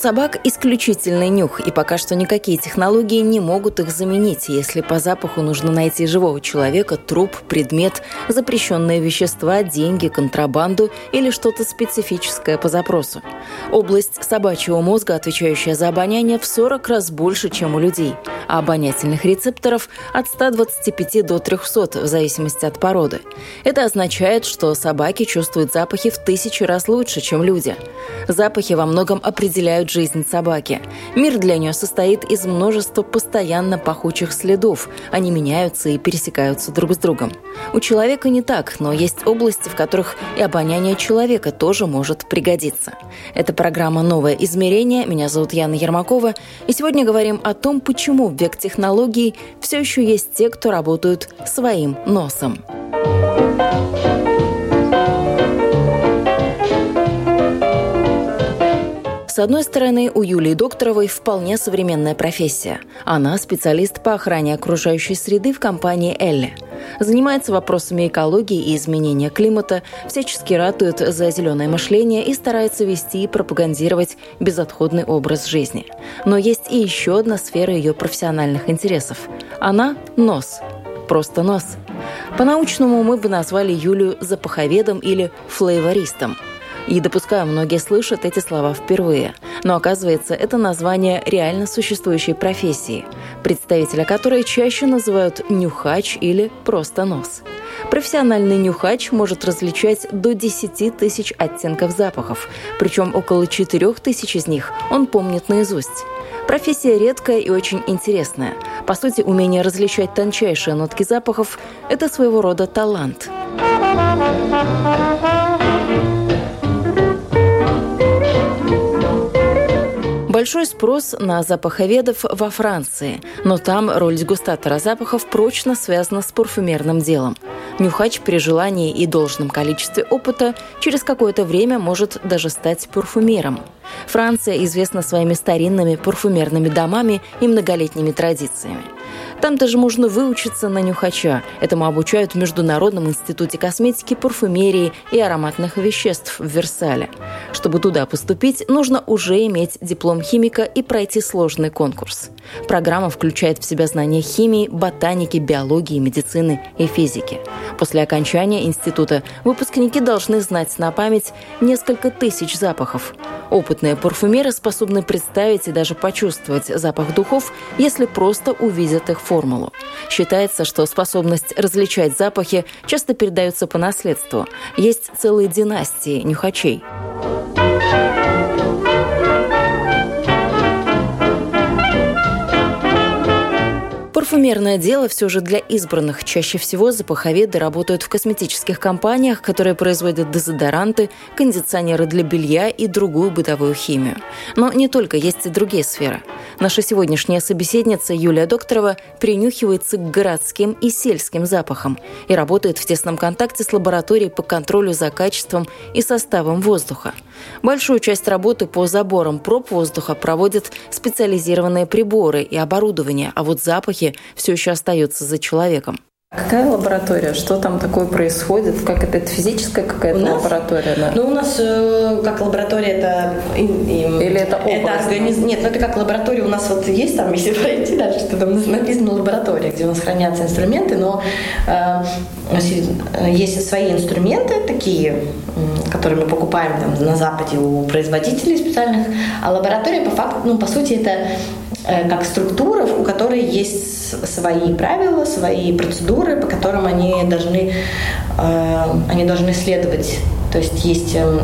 собак исключительный нюх, и пока что никакие технологии не могут их заменить, если по запаху нужно найти живого человека, труп, предмет, запрещенные вещества, деньги, контрабанду или что-то специфическое по запросу. Область собачьего мозга, отвечающая за обоняние, в 40 раз больше, чем у людей, а обонятельных рецепторов от 125 до 300 в зависимости от породы. Это означает, что собаки чувствуют запахи в тысячи раз лучше, чем люди. Запахи во многом определяют определяют жизнь собаки. Мир для нее состоит из множества постоянно пахучих следов. Они меняются и пересекаются друг с другом. У человека не так, но есть области, в которых и обоняние человека тоже может пригодиться. Это программа «Новое измерение». Меня зовут Яна Ермакова. И сегодня говорим о том, почему в век технологий все еще есть те, кто работают своим носом. С одной стороны, у Юлии Докторовой вполне современная профессия. Она специалист по охране окружающей среды в компании «Элли». Занимается вопросами экологии и изменения климата, всячески ратует за зеленое мышление и старается вести и пропагандировать безотходный образ жизни. Но есть и еще одна сфера ее профессиональных интересов. Она – нос. Просто нос. По-научному мы бы назвали Юлию запаховедом или флейвористом – и допускаю, многие слышат эти слова впервые. Но оказывается, это название реально существующей профессии, представителя которой чаще называют нюхач или просто нос. Профессиональный нюхач может различать до 10 тысяч оттенков запахов, причем около 4 тысяч из них он помнит наизусть. Профессия редкая и очень интересная. По сути, умение различать тончайшие нотки запахов – это своего рода талант. Большой спрос на запаховедов во Франции, но там роль дегустатора запахов прочно связана с парфюмерным делом. Нюхач при желании и должном количестве опыта через какое-то время может даже стать парфюмером. Франция известна своими старинными парфюмерными домами и многолетними традициями. Там даже можно выучиться на нюхача. Этому обучают в Международном институте косметики, парфюмерии и ароматных веществ в Версале. Чтобы туда поступить, нужно уже иметь диплом химика и пройти сложный конкурс. Программа включает в себя знания химии, ботаники, биологии, медицины и физики. После окончания института выпускники должны знать на память несколько тысяч запахов. Опытные парфюмеры способны представить и даже почувствовать запах духов, если просто увидят их формулу. Считается, что способность различать запахи часто передается по наследству. Есть целые династии нюхачей. Парфюмерное дело все же для избранных. Чаще всего запаховеды работают в косметических компаниях, которые производят дезодоранты, кондиционеры для белья и другую бытовую химию. Но не только, есть и другие сферы. Наша сегодняшняя собеседница Юлия Докторова принюхивается к городским и сельским запахам и работает в тесном контакте с лабораторией по контролю за качеством и составом воздуха. Большую часть работы по заборам проб воздуха проводят специализированные приборы и оборудование, а вот запахи все еще остается за человеком. Какая лаборатория? Что там такое происходит? Как это, это физическая какая-то лаборатория? Да? Ну, у нас э, как лаборатория это... И, и, Или это область? Это организ... Нет, ну это как лаборатория у нас вот есть там, если пройти дальше, что там написано лаборатория, где у нас хранятся инструменты, но э, есть свои инструменты такие, которые мы покупаем там, на Западе у производителей специальных, а лаборатория по факту, ну, по сути, это Э, как структура, у которой есть свои правила, свои процедуры, по которым они должны, э, они должны следовать. То есть есть эм,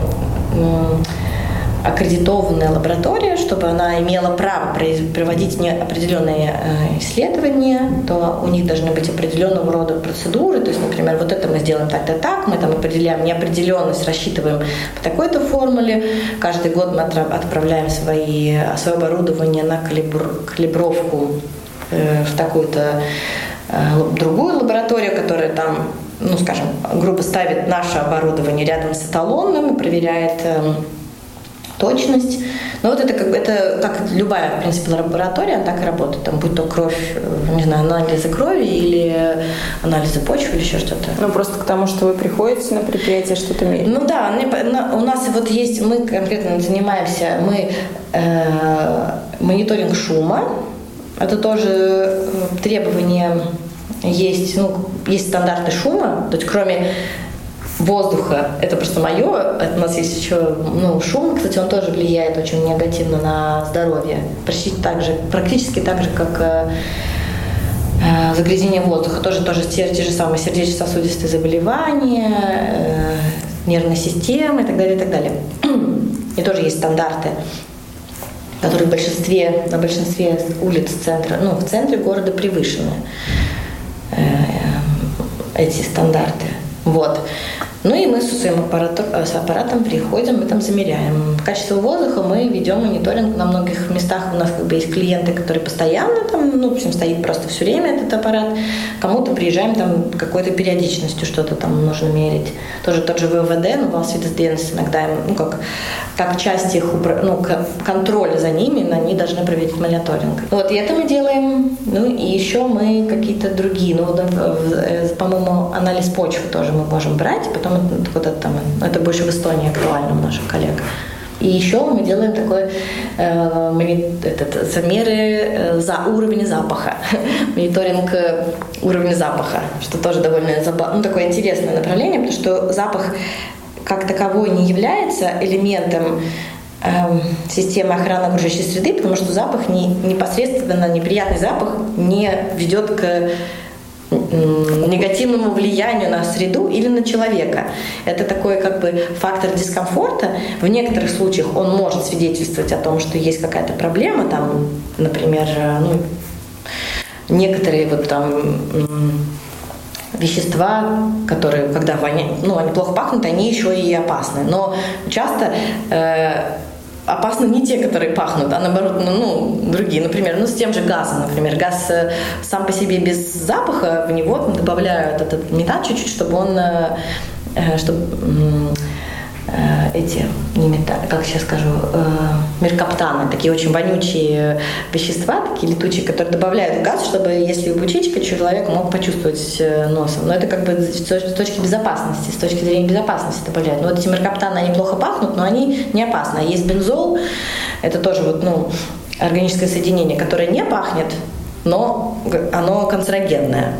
аккредитованная лаборатория, чтобы она имела право проводить определенные э, исследования, то у них должны быть определенного рода процедуры. То есть, например, вот это мы сделаем так-то так, мы там определяем неопределенность, рассчитываем по такой-то формуле. Каждый год мы отправляем свои, свое оборудование на калибр, калибровку э, в такую-то э, другую лабораторию, которая там ну, скажем, грубо ставит наше оборудование рядом с эталонным, проверяет эм, точность. Но вот это как, это как любая, в принципе, лаборатория, так и работает. Там будь то кровь, не знаю, анализы крови или анализы почвы или еще что-то. Ну, просто к тому, что вы приходите на предприятие, что-то мерить. Ну да, у нас вот есть, мы конкретно занимаемся, мы э, мониторинг шума, это тоже э, требование есть, ну, есть стандарты шума, то есть кроме воздуха. Это просто мое. У нас есть еще ну, шум, кстати, он тоже влияет очень негативно на здоровье. Почти так же, практически так же, как э, э загрязнение воздуха. Тоже, тоже те, те же самые сердечно-сосудистые заболевания, э, нервной системы и так далее, и так далее. И тоже есть стандарты которые в большинстве, на большинстве улиц центра, ну, в центре города превышены э, эти стандарты. Вот. Ну и мы с своим аппаратом, э, с аппаратом приходим, мы там замеряем. Качество воздуха мы ведем мониторинг на многих местах. У нас как бы есть клиенты, которые постоянно там, ну, в общем, стоит просто все время этот аппарат. Кому-то приезжаем там какой-то периодичностью что-то там нужно мерить. Тоже тот же ВВД, ну, Валсвидесденс иногда, ну, как, как часть их, ну, контроля за ними, они должны проводить мониторинг. Вот, и это мы делаем. Ну, и еще мы какие-то другие, ну, э, по-моему, анализ почвы тоже мы можем брать, потом куда-то там, это больше в Эстонии актуально у наших коллег. И еще мы делаем такой э, этот, замеры э, за уровень запаха, мониторинг э, уровня запаха, что тоже довольно ну, такое интересное направление, потому что запах как таковой не является элементом э, системы охраны окружающей среды, потому что запах не, непосредственно неприятный запах не ведет к негативному влиянию на среду или на человека. Это такой как бы фактор дискомфорта. В некоторых случаях он может свидетельствовать о том, что есть какая-то проблема, там, например, ну, некоторые вот там вещества, которые, когда воняют, ну, они плохо пахнут, они еще и опасны. Но часто э, опасны не те, которые пахнут, а наоборот, ну, ну, другие. Например, ну, с тем же газом, например. Газ э, сам по себе без запаха, в него добавляют этот метан чуть-чуть, чтобы он, э, э, чтобы эти, не металлы, как сейчас скажу, э, меркаптаны, такие очень вонючие вещества, такие летучие, которые добавляют в газ, чтобы если бучичка, человек мог почувствовать э, носом. Но это как бы с точки безопасности, с точки зрения безопасности добавляют. Но вот эти меркаптаны, они плохо пахнут, но они не опасны. А есть бензол, это тоже вот, ну, органическое соединение, которое не пахнет, но оно канцерогенное.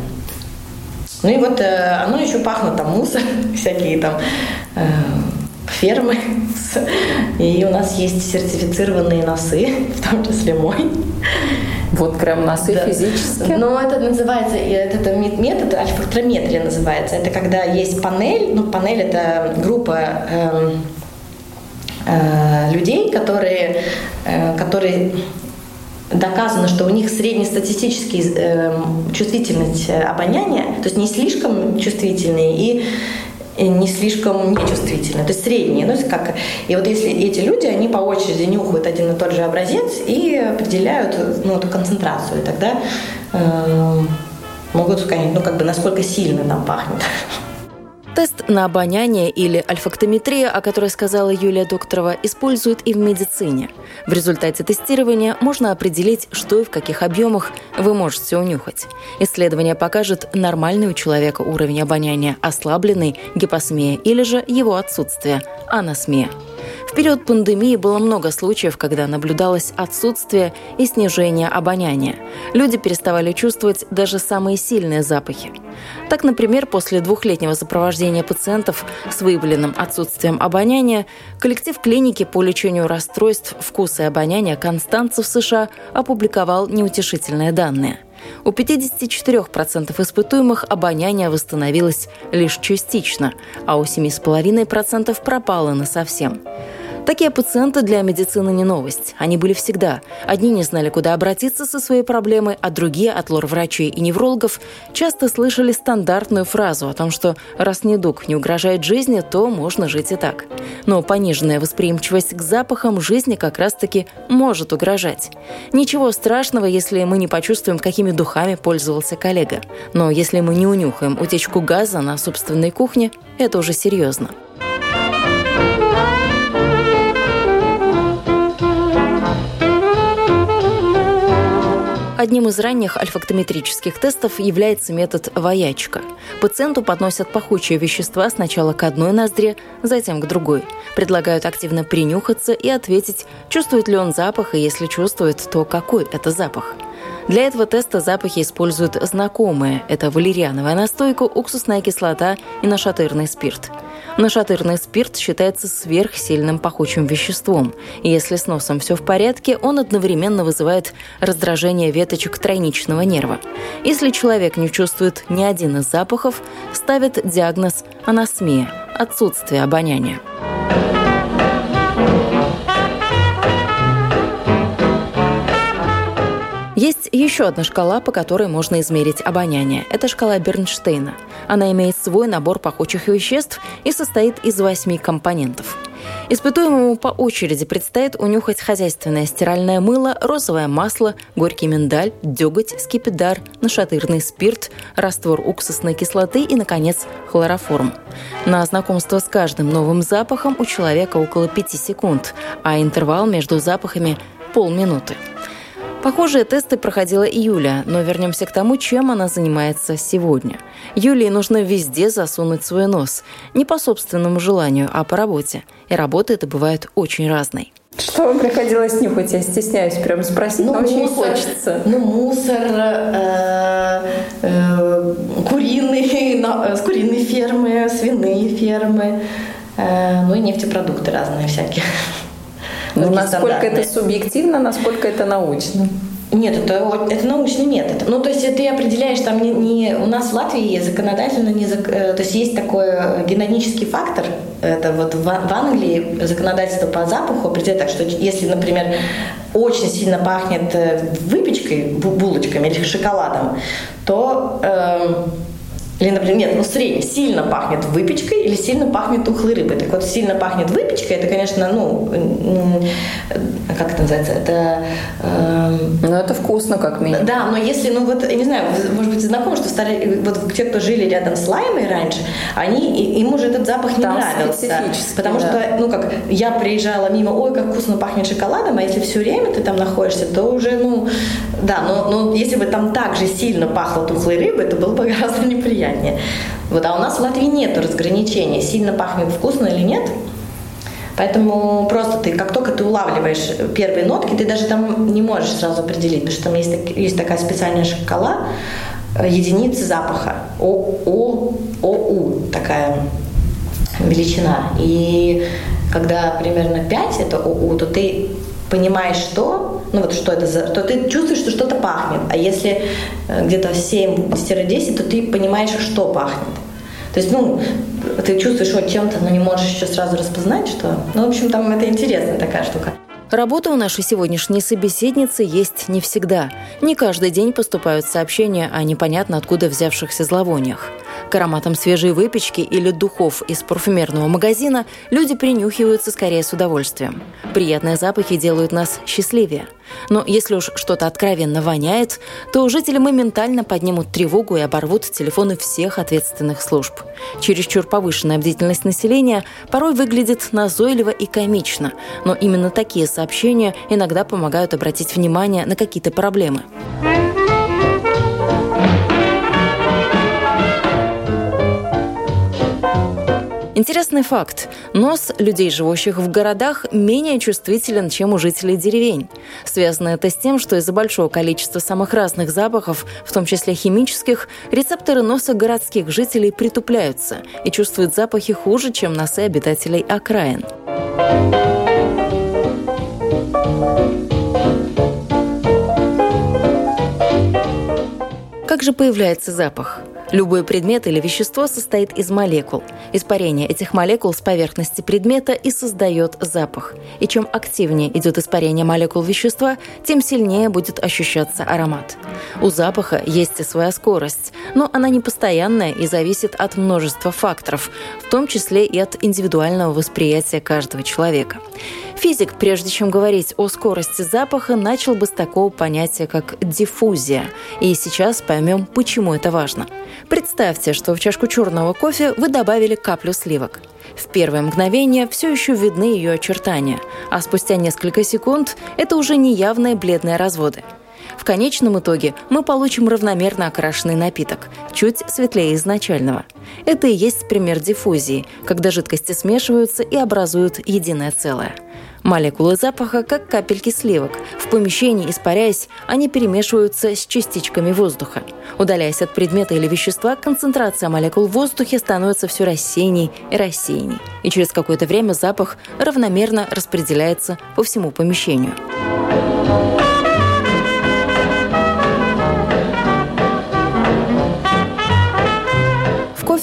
Ну и вот э, оно еще пахнет там мусор, всякие там э, фермы. И у нас есть сертифицированные носы, в том числе мой. Вот прям носы да. физически? Ну, это называется, это метод альфактрометрия называется. Это когда есть панель, ну, панель это группа э, э, людей, которые, э, которые доказано, что у них среднестатистический э, чувствительность обоняния, то есть не слишком чувствительные и не слишком нечувствительны, то есть средние. Ну, как, и вот если эти люди, они по очереди нюхают один и тот же образец и определяют ну, эту концентрацию, тогда э, могут сказать, ну, как бы, насколько сильно там пахнет. Тест на обоняние или альфактометрия, о которой сказала Юлия Докторова, используют и в медицине. В результате тестирования можно определить, что и в каких объемах вы можете унюхать. Исследование покажет нормальный у человека уровень обоняния, ослабленный гипосмия или же его отсутствие, анасмия. В период пандемии было много случаев, когда наблюдалось отсутствие и снижение обоняния. Люди переставали чувствовать даже самые сильные запахи. Так, например, после двухлетнего сопровождения пациентов с выявленным отсутствием обоняния, коллектив клиники по лечению расстройств вкуса и обоняния Констанца в США опубликовал неутешительные данные. У 54% испытуемых обоняние восстановилось лишь частично, а у 7,5% пропало насовсем. Такие пациенты для медицины не новость. Они были всегда. Одни не знали, куда обратиться со своей проблемой, а другие от лор-врачей и неврологов часто слышали стандартную фразу о том, что раз недуг не угрожает жизни, то можно жить и так. Но пониженная восприимчивость к запахам жизни как раз-таки может угрожать. Ничего страшного, если мы не почувствуем, какими духами пользовался коллега. Но если мы не унюхаем утечку газа на собственной кухне, это уже серьезно. Одним из ранних альфактометрических тестов является метод «воячка». Пациенту подносят пахучие вещества сначала к одной ноздре, затем к другой. Предлагают активно принюхаться и ответить, чувствует ли он запах, и если чувствует, то какой это запах. Для этого теста запахи используют знакомые. Это валериановая настойка, уксусная кислота и нашатырный спирт. Нашатырный спирт считается сверхсильным пахучим веществом. И если с носом все в порядке, он одновременно вызывает раздражение веточек тройничного нерва. Если человек не чувствует ни один из запахов, ставят диагноз анасмия – отсутствие обоняния. Есть еще одна шкала, по которой можно измерить обоняние. Это шкала Бернштейна. Она имеет свой набор пахучих веществ и состоит из восьми компонентов. Испытуемому по очереди предстоит унюхать хозяйственное стиральное мыло, розовое масло, горький миндаль, деготь, скипидар, нашатырный спирт, раствор уксусной кислоты и, наконец, хлороформ. На знакомство с каждым новым запахом у человека около 5 секунд, а интервал между запахами – полминуты. Похожие тесты проходила и Юля, но вернемся к тому, чем она занимается сегодня. Юлии нужно везде засунуть свой нос. Не по собственному желанию, а по работе. И работа это бывает очень разной. Что вам приходилось нюхать? Я стесняюсь прям спросить, ну, но очень мусор, хочется. Ну, мусор, э, э, куриные, с куриной фермы, свиные фермы, э, ну и нефтепродукты разные всякие. Ну, насколько это субъективно, насколько это научно? Нет, это, это научный метод. Ну, то есть ты определяешь, там не, не у нас в Латвии законодательно не зак, э, то есть есть такой генетический фактор. Это вот в, в Англии законодательство по запаху определяет так, что если, например, очень сильно пахнет э, выпечкой, булочками или шоколадом, то э, или, например, нет, ну средний, сильно пахнет выпечкой или сильно пахнет тухлой рыбой. Так вот, сильно пахнет выпечкой, это, конечно, ну, как это называется, это... Э, ну, это вкусно, как минимум. Да, но если, ну, вот, я не знаю, может быть, знакомы, что стали, вот те, кто жили рядом с Лаймой раньше, они, им уже этот запах не Там нравился. Потому да. что, ну, как, я приезжала мимо, ой, как вкусно пахнет шоколадом, а если все время ты там находишься, то уже, ну, да, но, но если бы там так же сильно пахло тухлой рыбой, то было бы гораздо неприятно приятнее. Вот, а у нас в Латвии нет разграничения, сильно пахнет вкусно или нет. Поэтому просто ты, как только ты улавливаешь первые нотки, ты даже там не можешь сразу определить, потому что там есть, есть такая специальная шкала э, единицы запаха. О, О, ОУ такая величина. И когда примерно 5 это ОУ, то ты понимаешь, что, ну вот что это за, то ты чувствуешь, что что-то пахнет. А если э, где-то 7-10, то ты понимаешь, что пахнет. То есть, ну, ты чувствуешь вот чем-то, но не можешь еще сразу распознать, что... Ну, в общем, там это интересная такая штука. Работа у нашей сегодняшней собеседницы есть не всегда. Не каждый день поступают сообщения о непонятно откуда взявшихся зловониях. К ароматам свежей выпечки или духов из парфюмерного магазина люди принюхиваются скорее с удовольствием. Приятные запахи делают нас счастливее. Но если уж что-то откровенно воняет, то жители моментально поднимут тревогу и оборвут телефоны всех ответственных служб. Чересчур повышенная бдительность населения порой выглядит назойливо и комично, но именно такие сообщения иногда помогают обратить внимание на какие-то проблемы. Интересный факт. Нос людей, живущих в городах, менее чувствителен, чем у жителей деревень. Связано это с тем, что из-за большого количества самых разных запахов, в том числе химических, рецепторы носа городских жителей притупляются и чувствуют запахи хуже, чем носы обитателей окраин. Как же появляется запах? Любой предмет или вещество состоит из молекул. Испарение этих молекул с поверхности предмета и создает запах. И чем активнее идет испарение молекул вещества, тем сильнее будет ощущаться аромат. У запаха есть и своя скорость, но она не постоянная и зависит от множества факторов, в том числе и от индивидуального восприятия каждого человека. Физик, прежде чем говорить о скорости запаха, начал бы с такого понятия, как диффузия. И сейчас поймем, почему это важно. Представьте, что в чашку черного кофе вы добавили каплю сливок. В первое мгновение все еще видны ее очертания, а спустя несколько секунд это уже неявные бледные разводы. В конечном итоге мы получим равномерно окрашенный напиток, чуть светлее изначального. Это и есть пример диффузии, когда жидкости смешиваются и образуют единое целое – Молекулы запаха, как капельки сливок. В помещении, испаряясь, они перемешиваются с частичками воздуха. Удаляясь от предмета или вещества, концентрация молекул в воздухе становится все рассеянней и рассеянней. И через какое-то время запах равномерно распределяется по всему помещению.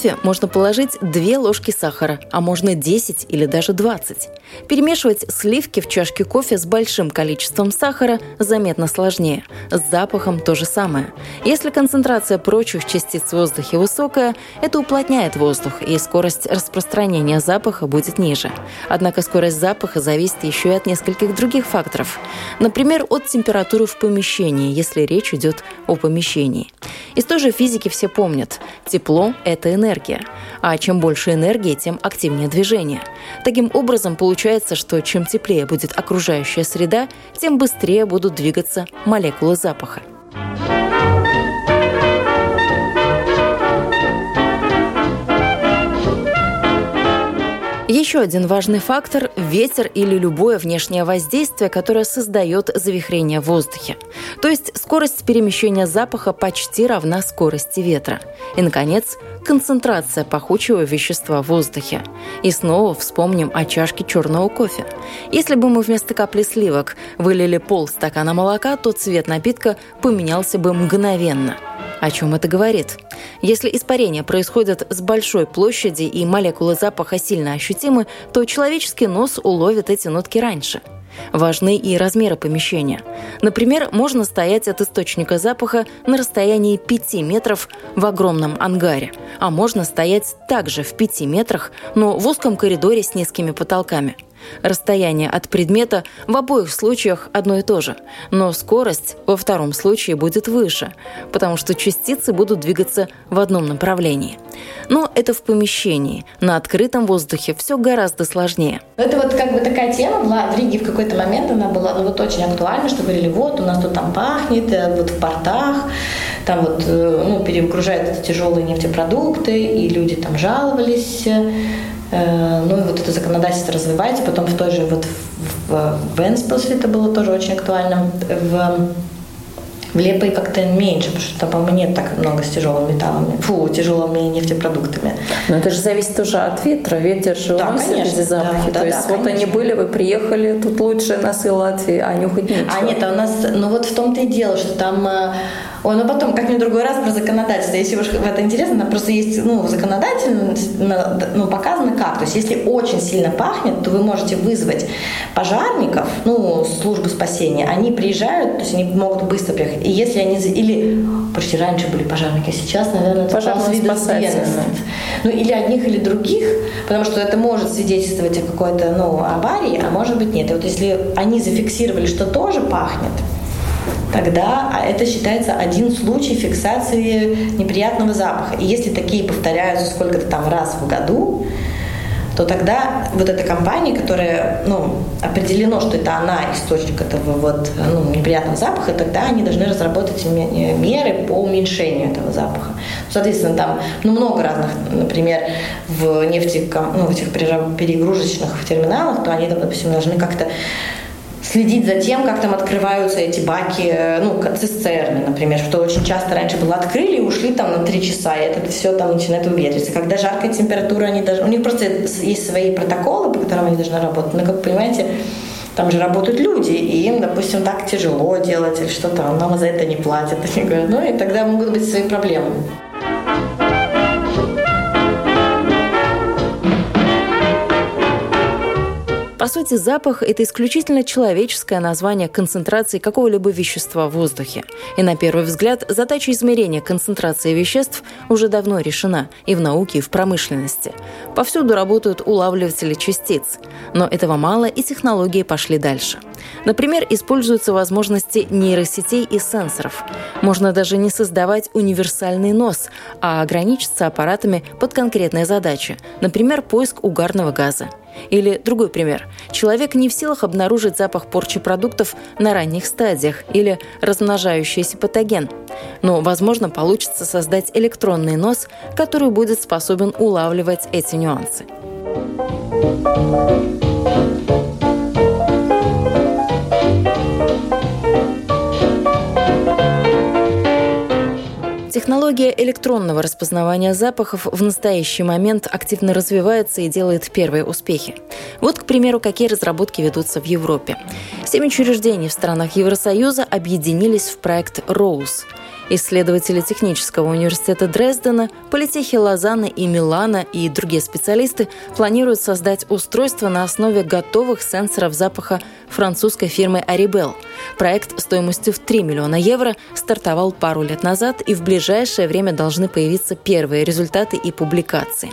Кофе можно положить 2 ложки сахара, а можно 10 или даже 20. Перемешивать сливки в чашке кофе с большим количеством сахара заметно сложнее. С запахом то же самое. Если концентрация прочих частиц в воздухе высокая, это уплотняет воздух, и скорость распространения запаха будет ниже. Однако скорость запаха зависит еще и от нескольких других факторов. Например, от температуры в помещении, если речь идет о помещении. Из той же физики все помнят. Тепло – это энергия энергия. А чем больше энергии, тем активнее движение. Таким образом, получается, что чем теплее будет окружающая среда, тем быстрее будут двигаться молекулы запаха. Еще один важный фактор – ветер или любое внешнее воздействие, которое создает завихрение в воздухе. То есть скорость перемещения запаха почти равна скорости ветра. И, наконец, концентрация пахучего вещества в воздухе. И снова вспомним о чашке черного кофе. Если бы мы вместо капли сливок вылили полстакана молока, то цвет напитка поменялся бы мгновенно – о чем это говорит? Если испарение происходит с большой площади и молекулы запаха сильно ощутимы, то человеческий нос уловит эти нотки раньше – Важны и размеры помещения. Например, можно стоять от источника запаха на расстоянии 5 метров в огромном ангаре, а можно стоять также в 5 метрах, но в узком коридоре с низкими потолками – Расстояние от предмета в обоих случаях одно и то же, но скорость во втором случае будет выше, потому что частицы будут двигаться в одном направлении. Но это в помещении. На открытом воздухе все гораздо сложнее. Это вот как бы такая тема была в Риге в какой-то момент, она была ну, вот очень актуальна, что говорили, вот у нас тут там пахнет, э, вот в портах, там вот э, ну, перегружают эти тяжелые нефтепродукты, и люди там жаловались Э, ну и вот это законодательство развивается, потом в той же вот в, Венспилсе это было тоже очень актуально, в в Лепой как-то меньше, потому что там, по-моему, нет так много с тяжелыми металлами, фу, тяжелыми нефтепродуктами. Но это же зависит уже от ветра. Ветер же да, уносит эти запахи. Да, То да, есть да, вот конечно. они были, вы приехали, тут лучшие носы Латвии, а нюхать нечего. А нет, а у нас, ну вот в том-то и дело, что там э, Ой, ну потом как-нибудь другой раз про законодательство. Если уж в это интересно, просто есть ну, законодательно ну, показано как. То есть если очень сильно пахнет, то вы можете вызвать пожарников, ну, службу спасения. Они приезжают, то есть они могут быстро приехать. И если они... Или... Почти раньше были пожарники, а сейчас, наверное, это пожарные Ну, или одних, или других, потому что это может свидетельствовать о какой-то, ну, аварии, а может быть нет. И вот если они зафиксировали, что тоже пахнет, тогда а это считается один случай фиксации неприятного запаха. И если такие повторяются сколько-то там раз в году, то тогда вот эта компания, которая, ну, определено, что это она источник этого вот, ну, неприятного запаха, тогда они должны разработать меры по уменьшению этого запаха. Соответственно, там, ну, много разных, например, в нефти, ну, в этих перегрузочных терминалах, то они, допустим, должны как-то следить за тем, как там открываются эти баки, э, ну, цистерны, например, что очень часто раньше было открыли и ушли там на три часа, и это все там начинает уветриться. Когда жаркая температура, они даже, у них просто есть свои протоколы, по которым они должны работать, но, как вы понимаете, там же работают люди, и им, допустим, так тяжело делать или что-то, нам за это не платят. Они говорят, ну и тогда могут быть свои проблемы. По сути, запах – это исключительно человеческое название концентрации какого-либо вещества в воздухе. И на первый взгляд задача измерения концентрации веществ уже давно решена и в науке, и в промышленности. Повсюду работают улавливатели частиц. Но этого мало, и технологии пошли дальше. Например, используются возможности нейросетей и сенсоров. Можно даже не создавать универсальный нос, а ограничиться аппаратами под конкретные задачи, например, поиск угарного газа. Или другой пример. Человек не в силах обнаружить запах порчи продуктов на ранних стадиях или размножающийся патоген. Но, возможно, получится создать электронный нос, который будет способен улавливать эти нюансы. Технология электронного распознавания запахов в настоящий момент активно развивается и делает первые успехи. Вот, к примеру, какие разработки ведутся в Европе. Семь учреждений в странах Евросоюза объединились в проект «Роуз», Исследователи Технического университета Дрездена, политехи Лозанны и Милана и другие специалисты планируют создать устройство на основе готовых сенсоров запаха французской фирмы Aribel. Проект стоимостью в 3 миллиона евро стартовал пару лет назад, и в ближайшее время должны появиться первые результаты и публикации.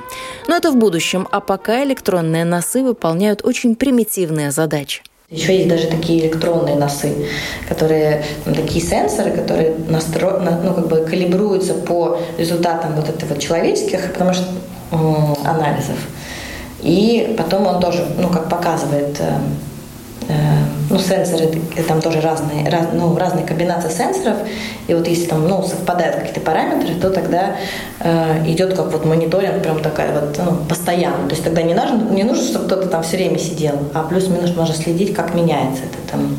Но это в будущем, а пока электронные носы выполняют очень примитивные задачи. Еще есть даже такие электронные носы, которые такие сенсоры, которые настро, ну, как бы калибруются по результатам вот этого человеческих, потому что анализов. И потом он тоже, ну, как показывает Э, ну, сенсоры, там тоже разные, раз, ну, разные комбинации сенсоров, и вот если там, ну, совпадают какие-то параметры, то тогда э, идет как вот мониторинг, прям такая вот, ну, постоянно. То есть тогда не нужно, не нужно, чтобы кто-то там все время сидел, а плюс-минус можно следить, как меняется это там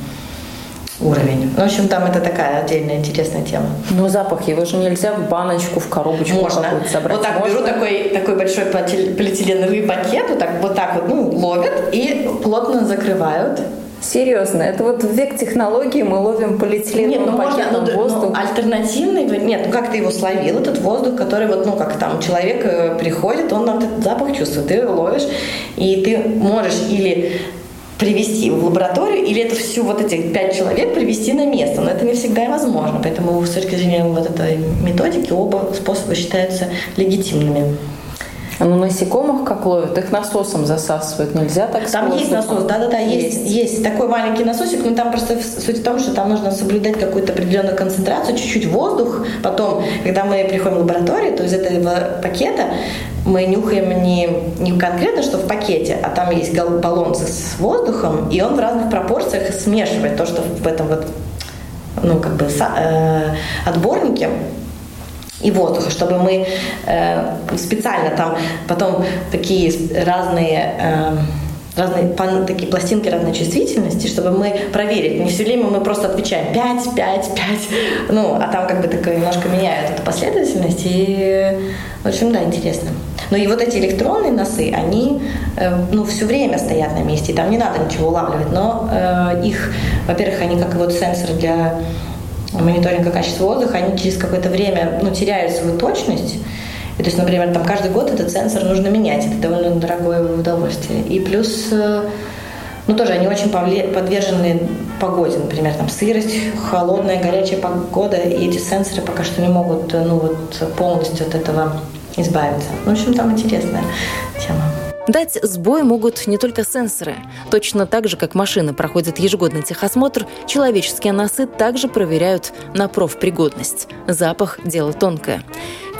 уровень. Ну, в общем, там это такая отдельная интересная тема. Но запах его же нельзя в баночку, в коробочку Можно. собрать. Вот так Можно? беру такой, такой большой полиэтиленовый пакет, вот так, вот так вот, ну, ловят и плотно закрывают. Серьезно, это вот век технологий мы ловим полиэтиленовым нет, ну, можно, ну, воздух. Ну, альтернативный, нет, ну как ты его словил, этот воздух, который вот, ну как там человек э, приходит, он там этот запах чувствует, ты его ловишь, и ты можешь или привести в лабораторию, или это всю вот этих пять человек привести на место. Но это не всегда возможно. Поэтому с точки зрения вот этой методики оба способа считаются легитимными. Ну насекомых как ловят? Их насосом засасывают. Нельзя так Там есть насос, да-да-да, есть. есть. Есть такой маленький насосик, но там просто суть в том, что там нужно соблюдать какую-то определенную концентрацию, чуть-чуть воздух. Потом, когда мы приходим в лабораторию, то из этого пакета мы нюхаем не, не конкретно, что в пакете, а там есть баллон с воздухом, и он в разных пропорциях смешивает то, что в этом вот ну, как бы, э, отборнике и воздуха, чтобы мы э, специально там потом такие разные э, разные такие пластинки разной чувствительности, чтобы мы проверить. Не все время мы просто отвечаем 5, 5, 5, ну, а там как бы так немножко меняют эту последовательность, и, в общем, да, интересно. Но и вот эти электронные носы, они, э, ну, все время стоят на месте, и там не надо ничего улавливать, но э, их, во-первых, они как вот сенсоры для мониторинга качества воздуха, они через какое-то время ну, теряют свою точность. И, то есть, например, там каждый год этот сенсор нужно менять. Это довольно дорогое удовольствие. И плюс, э, ну тоже они очень подвержены погоде. Например, там сырость, холодная, горячая погода. И эти сенсоры пока что не могут ну, вот, полностью от этого избавиться. Ну, в общем, там интересная тема. Дать сбой могут не только сенсоры. Точно так же, как машины проходят ежегодный техосмотр, человеческие носы также проверяют на профпригодность. Запах – дело тонкое.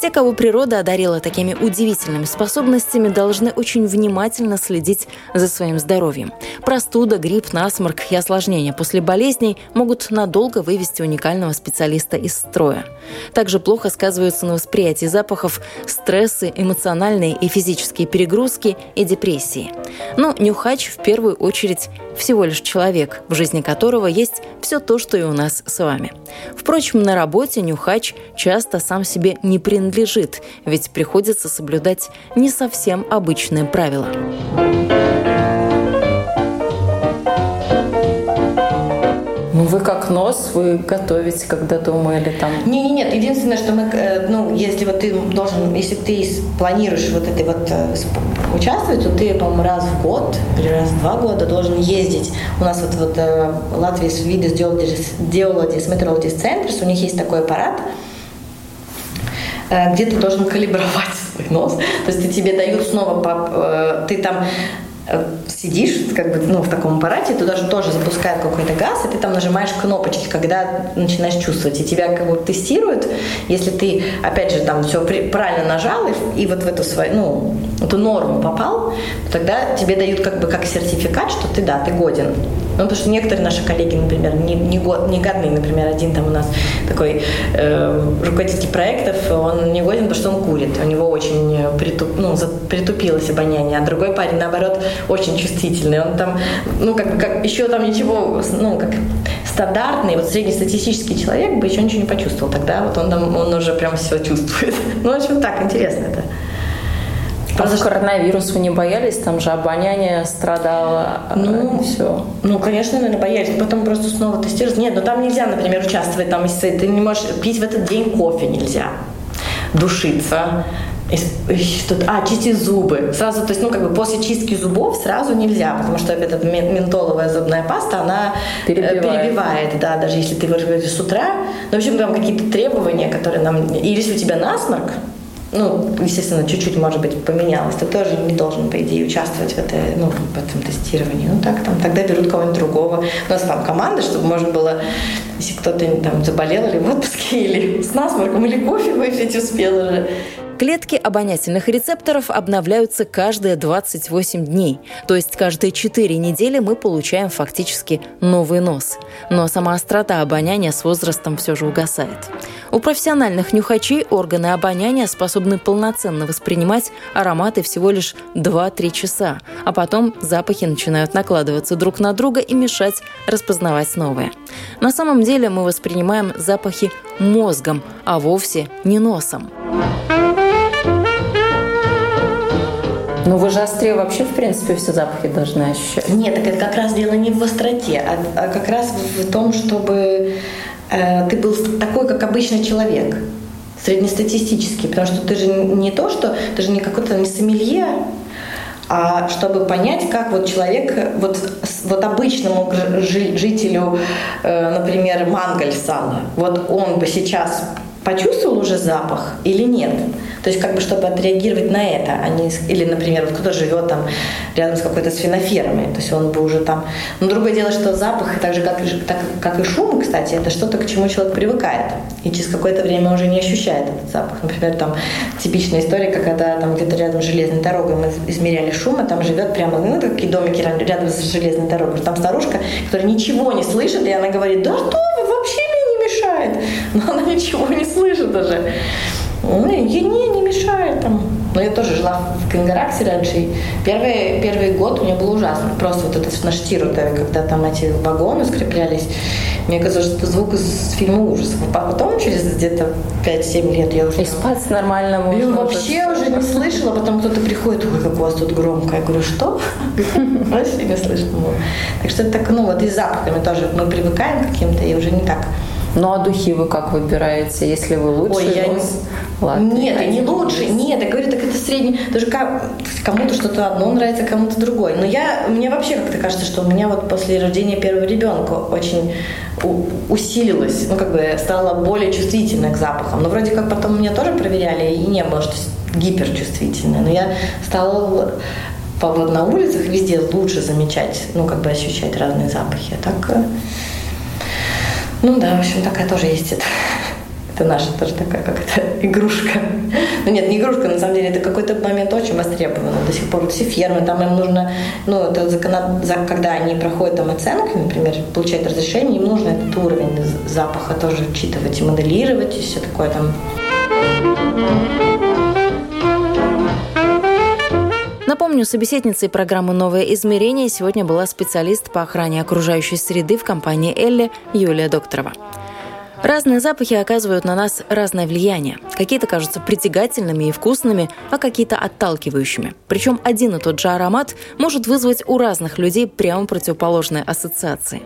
Те, кого природа одарила такими удивительными способностями, должны очень внимательно следить за своим здоровьем. Простуда, грипп, насморк и осложнения после болезней могут надолго вывести уникального специалиста из строя. Также плохо сказываются на восприятии запахов стрессы, эмоциональные и физические перегрузки и депрессии. Но нюхач в первую очередь всего лишь человек, в жизни которого есть все то, что и у нас с вами. Впрочем, на работе нюхач часто сам себе не принадлежит, ведь приходится соблюдать не совсем обычные правила. Вы как нос, вы готовите, когда дома или там? Не, не, нет. Единственное, что мы, э, ну, если вот ты должен, если ты планируешь вот этой вот э, участвовать, то ты, по-моему, раз в год или раз в два года должен ездить. У нас вот, вот э, Латвия Swedish Geologist Meteorologist Centers, у них есть такой аппарат, где ты должен калибровать свой нос. То есть ты тебе дают снова, ты там Э, сидишь как бы, ну, в таком аппарате, туда же тоже запускают какой-то газ, и ты там нажимаешь кнопочки, когда начинаешь чувствовать, и тебя как бы тестируют, если ты, опять же, там все правильно нажал, и, и вот в эту свою, ну, эту норму попал, тогда тебе дают как бы как сертификат, что ты, да, ты годен. Ну, потому что некоторые наши коллеги, например, не, не, год, не годные, например, один там у нас такой э, руководитель проектов, он не годен, потому что он курит, у него очень притуп, ну, притупилось обоняние, а другой парень, наоборот, очень чувствительный, он там, ну, как, как еще там ничего, ну, как стандартный, вот среднестатистический человек бы еще ничего не почувствовал, тогда вот он там, он уже прям все чувствует. Ну, в общем, так, интересно это. А в коронавирус вы не боялись? Там же обоняние страдало. А ну, все. Ну, конечно, наверное, боялись. Потом просто снова тестировать. Нет, ну там нельзя, например, участвовать. Там, если ты не можешь пить в этот день кофе нельзя. Душиться. А, чистить зубы. Сразу, то есть, ну, как бы после чистки зубов сразу нельзя, потому что эта ментоловая зубная паста, она э, перебивает, перебивает да, даже если ты выживаешь с утра. Ну, в общем, там какие-то требования, которые нам... Или если у тебя насморк, ну, естественно, чуть-чуть, может быть, поменялось, ты тоже не должен, по идее, участвовать в, этой, ну, в этом тестировании. Ну, так, там, тогда берут кого-нибудь другого. У нас там команда, чтобы можно было, если кто-то там заболел или в отпуске, или с насморком, или кофе выпить успел уже, Клетки обонятельных рецепторов обновляются каждые 28 дней, то есть каждые 4 недели мы получаем фактически новый нос. Но сама острота обоняния с возрастом все же угасает. У профессиональных нюхачей органы обоняния способны полноценно воспринимать ароматы всего лишь 2-3 часа, а потом запахи начинают накладываться друг на друга и мешать распознавать новые. На самом деле мы воспринимаем запахи мозгом, а вовсе не носом. Ну вы же острее вообще, в принципе, все запахи должны ощущать. Нет, так это как раз дело не в остроте, а, а как раз в том, чтобы э, ты был такой, как обычный человек среднестатистический, потому что ты же не то, что ты же не какой-то не сомелье, а чтобы понять, как вот человек, вот, вот обычному жителю, э, например, мангальсана, вот он бы сейчас почувствовал уже запах или нет. То есть как бы чтобы отреагировать на это, а не, или, например, вот кто-то живет там рядом с какой-то свинофермой, то есть он бы уже там... Но другое дело, что запах, так же как, так, как и шум, кстати, это что-то, к чему человек привыкает. И через какое-то время уже не ощущает этот запах. Например, там типичная история, когда там где-то рядом с железной дорогой мы измеряли шум, а там живет прямо, ну, такие домики рядом с железной дорогой. Там старушка, которая ничего не слышит, и она говорит, да что вы, вообще мне не мешает. Но она ничего не слышит даже. Ну, ей не, не мешает там. Но я тоже жила в Кенгараксе раньше. И первый, первый год у меня было ужасно. Просто вот этот наш тирутовый, когда там эти вагоны скреплялись. Мне казалось, что это звук из фильма ужасов. А потом, через где-то 5-7 лет, я уже... И спать нормально можно. Я вообще уже не слышала. Потом кто-то приходит, ой, как у вас тут громко. Я говорю, что? Вообще не слышно Так что это так, ну вот и с запахами тоже мы привыкаем к каким-то, и уже не так ну а духи вы как выбираете, если вы лучше? Ой, я Ладно, нет, я не лучше, нет, я говорю, так это средний, даже кому-то что-то одно нравится, кому-то другое. Но я, мне вообще как-то кажется, что у меня вот после рождения первого ребенка очень усилилось, ну как бы стала более чувствительной к запахам. Но вроде как потом меня тоже проверяли, и не было, что гиперчувствительная. Но я стала вот на улицах везде лучше замечать, ну как бы ощущать разные запахи. А так э, ну да, в общем, такая тоже есть это. Это наша тоже такая, как это, игрушка. Ну нет, не игрушка, на самом деле, это какой-то момент очень востребовано. До сих пор все фермы, там им нужно, ну, это закон, когда они проходят там оценки, например, получают разрешение, им нужно этот уровень запаха тоже учитывать и моделировать, и все такое там. Напомню, собеседницей программы «Новое измерение» сегодня была специалист по охране окружающей среды в компании «Элли» Юлия Докторова. Разные запахи оказывают на нас разное влияние. Какие-то кажутся притягательными и вкусными, а какие-то отталкивающими. Причем один и тот же аромат может вызвать у разных людей прямо противоположные ассоциации.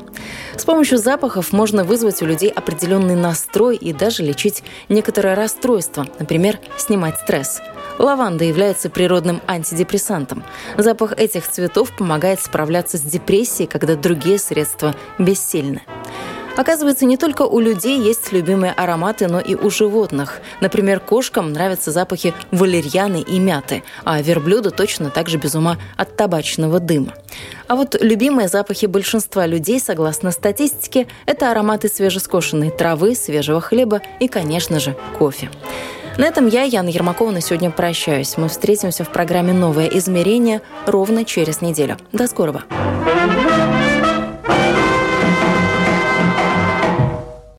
С помощью запахов можно вызвать у людей определенный настрой и даже лечить некоторое расстройство, например, снимать стресс. Лаванда является природным антидепрессантом. Запах этих цветов помогает справляться с депрессией, когда другие средства бессильны. Оказывается, не только у людей есть любимые ароматы, но и у животных. Например, кошкам нравятся запахи валерьяны и мяты, а верблюду точно так же без ума от табачного дыма. А вот любимые запахи большинства людей, согласно статистике, это ароматы свежескошенной травы, свежего хлеба и, конечно же, кофе. На этом я, Яна Ермакова, на сегодня прощаюсь. Мы встретимся в программе «Новое измерение» ровно через неделю. До скорого!